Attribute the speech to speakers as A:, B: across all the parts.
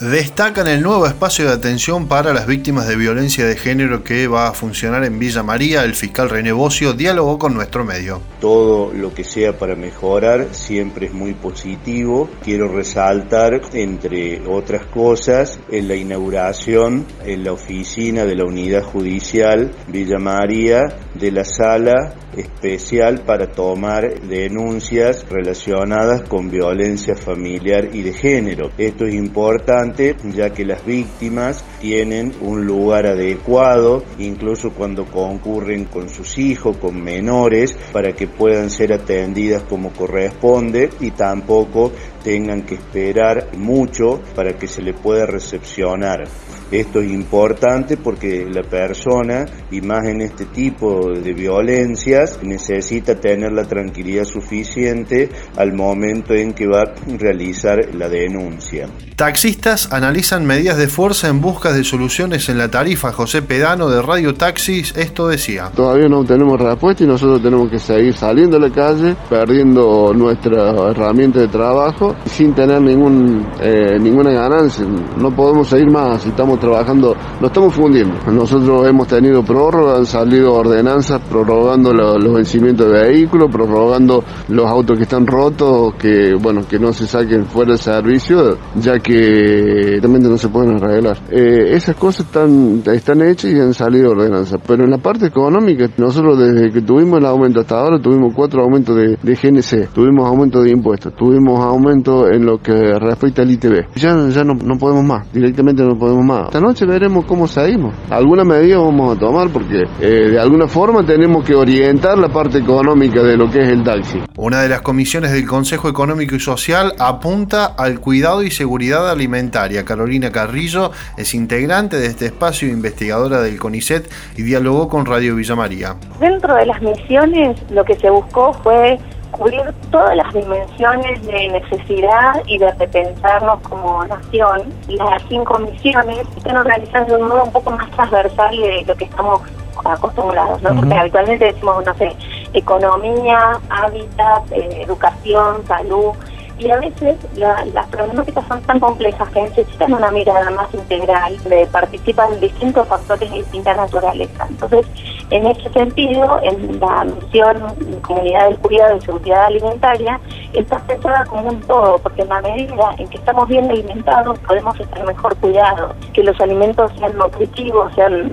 A: Destacan el nuevo espacio de atención para las víctimas de violencia de género que va a funcionar en Villa María. El fiscal René Bocio dialogó con nuestro medio.
B: Todo lo que sea para mejorar siempre es muy positivo. Quiero resaltar, entre otras cosas, en la inauguración en la oficina de la Unidad Judicial Villa María de la Sala especial para tomar denuncias relacionadas con violencia familiar y de género. Esto es importante ya que las víctimas tienen un lugar adecuado, incluso cuando concurren con sus hijos, con menores, para que puedan ser atendidas como corresponde y tampoco tengan que esperar mucho para que se le pueda recepcionar. Esto es importante porque la persona, y más en este tipo de violencias, necesita tener la tranquilidad suficiente al momento en que va a realizar la denuncia.
A: Taxistas analizan medidas de fuerza en busca de soluciones en la tarifa. José Pedano de Radio Taxis esto decía.
C: Todavía no tenemos respuesta y nosotros tenemos que seguir saliendo a la calle, perdiendo nuestra herramienta de trabajo sin tener ningún, eh, ninguna ganancia. No podemos seguir más estamos trabajando, nos estamos fundiendo. Nosotros hemos tenido prórroga, han salido ordenanzas prorrogando los vencimientos de vehículos, prorrogando los autos que están rotos, que bueno, que no se saquen fuera del servicio, ya que realmente no se pueden arreglar. Eh, esas cosas están, están hechas y han salido ordenanzas. Pero en la parte económica, nosotros desde que tuvimos el aumento hasta ahora tuvimos cuatro aumentos de, de GNC, tuvimos aumento de impuestos, tuvimos aumento en lo que respecta al ITV. Ya, ya no, no podemos más, directamente no podemos más. Esta noche veremos cómo seguimos. Alguna medida vamos a tomar porque eh, de alguna forma tenemos que orientar la parte económica de lo que es el taxi.
A: Una de las comisiones del Consejo Económico y Social apunta al cuidado y seguridad alimentaria. Carolina Carrillo es integrante de este espacio, investigadora del CONICET y dialogó con Radio Villa María.
D: Dentro de las misiones lo que se buscó fue cubrir todas las dimensiones de necesidad y de repensarnos como nación. Las cinco misiones están organizadas de un modo un poco más transversal de lo que estamos acostumbrados, ¿no? Porque habitualmente decimos, no sé, economía, hábitat, eh, educación, salud, y a veces las problemáticas son tan complejas que necesitan una mirada más integral, de participan distintos factores de distintas naturaleza. Entonces, en ese sentido, en la misión Comunidad del Cuidado y Seguridad Alimentaria, está pensada como un todo, porque en la medida en que estamos bien alimentados, podemos estar mejor cuidados, que los alimentos sean nutritivos, sean,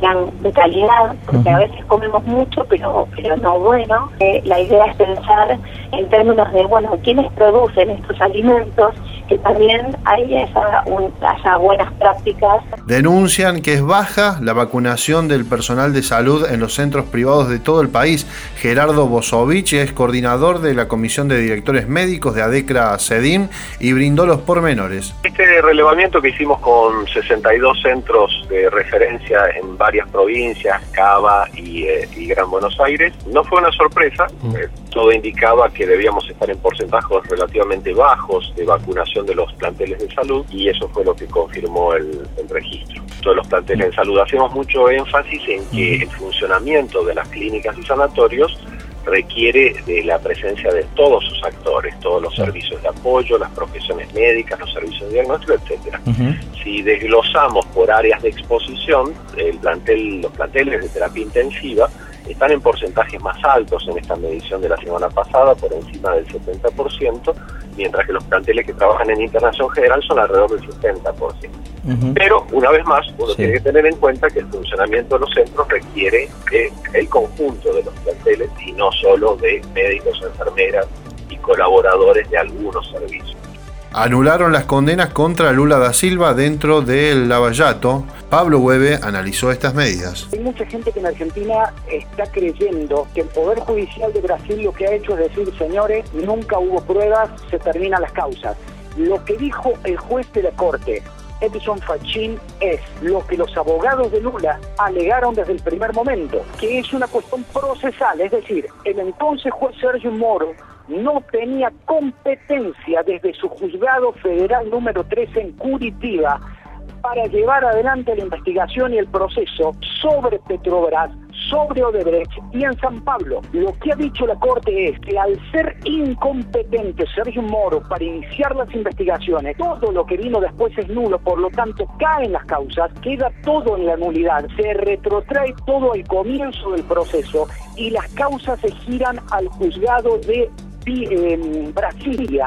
D: sean de calidad, porque a veces comemos mucho, pero, pero no bueno. Eh, la idea es pensar en términos de, bueno, ¿quiénes producen estos alimentos? Que también hay esa, haya buenas prácticas.
A: Denuncian que es baja la vacunación del personal de salud en los centros privados de todo el país. Gerardo Bosovich es coordinador de la Comisión de Directores Médicos de ADECRA CEDIM y brindó los pormenores.
E: Este relevamiento que hicimos con 62 centros de referencia en varias provincias, Cava y, eh, y Gran Buenos Aires, no fue una sorpresa. Eh, todo indicaba que debíamos estar en porcentajes relativamente bajos de vacunación de los planteles de salud y eso fue lo que confirmó el, el registro. Todos los planteles de salud hacemos mucho énfasis en que el funcionamiento de las clínicas y sanatorios requiere de la presencia de todos sus actores, todos los servicios de apoyo, las profesiones médicas, los servicios de diagnóstico, etcétera. Si desglosamos por áreas de exposición, el plantel, los planteles de terapia intensiva están en porcentajes más altos en esta medición de la semana pasada, por encima del 70%, mientras que los planteles que trabajan en internación general son alrededor del 70%. Pero, una vez más, uno tiene que tener en cuenta que el funcionamiento de los centros requiere de el conjunto de los planteles y no solo de médicos, enfermeras y colaboradores de algunos servicios.
A: Anularon las condenas contra Lula da Silva dentro del Lavallato. Pablo Hueve analizó estas medidas.
F: Hay mucha gente que en Argentina está creyendo que el Poder Judicial de Brasil lo que ha hecho es decir, señores, nunca hubo pruebas, se terminan las causas. Lo que dijo el juez de la Corte, Edison Fachin, es lo que los abogados de Lula alegaron desde el primer momento, que es una cuestión procesal, es decir, el entonces juez Sergio Moro no tenía competencia desde su juzgado federal número 13 en Curitiba para llevar adelante la investigación y el proceso sobre Petrobras sobre Odebrecht y en San Pablo. Lo que ha dicho la Corte es que al ser incompetente Sergio Moro para iniciar las investigaciones, todo lo que vino después es nulo, por lo tanto caen las causas, queda todo en la nulidad, se retrotrae todo al comienzo del proceso y las causas se giran al juzgado de eh, Brasilia.